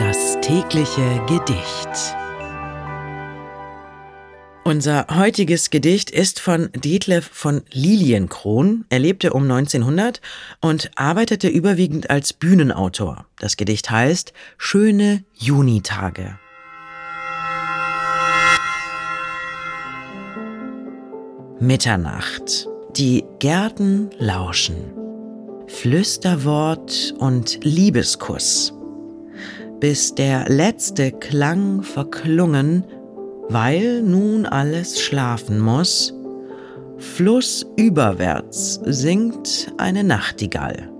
Das tägliche Gedicht. Unser heutiges Gedicht ist von Detlef von Lilienkron. Er lebte um 1900 und arbeitete überwiegend als Bühnenautor. Das Gedicht heißt Schöne Junitage. Mitternacht. Die Gärten lauschen. Flüsterwort und Liebeskuss. Bis der letzte Klang verklungen, weil nun alles schlafen muss, flussüberwärts singt eine Nachtigall.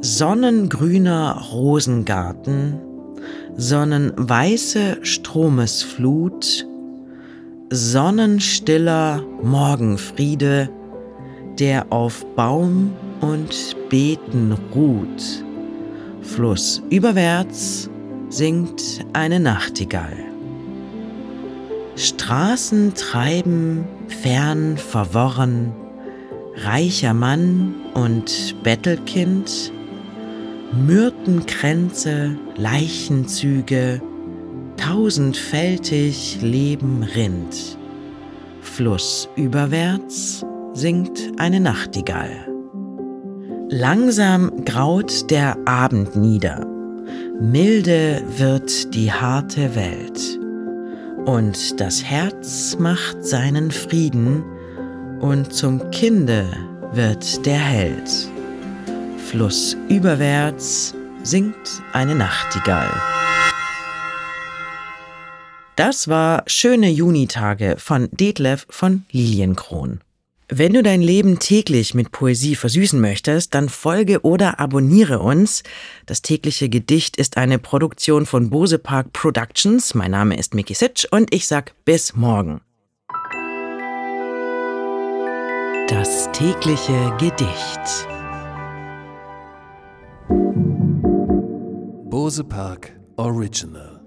Sonnengrüner Rosengarten, sonnenweiße Stromesflut, sonnenstiller Morgenfriede, der auf Baum und Beeten ruht. Flussüberwärts singt eine Nachtigall. Straßen treiben fern verworren, reicher Mann und Bettelkind, Myrtenkränze, Leichenzüge, tausendfältig Leben rinnt. Flussüberwärts singt eine Nachtigall. Langsam graut der Abend nieder, milde wird die harte Welt, und das Herz macht seinen Frieden, und zum Kinde wird der Held. Flussüberwärts singt eine Nachtigall. Das war Schöne Junitage von Detlef von Lilienkron. Wenn du dein Leben täglich mit Poesie versüßen möchtest, dann folge oder abonniere uns. Das tägliche Gedicht ist eine Produktion von Bose Park Productions. Mein Name ist Mickey Sitch und ich sag bis morgen. Das tägliche Gedicht. Bose Park Original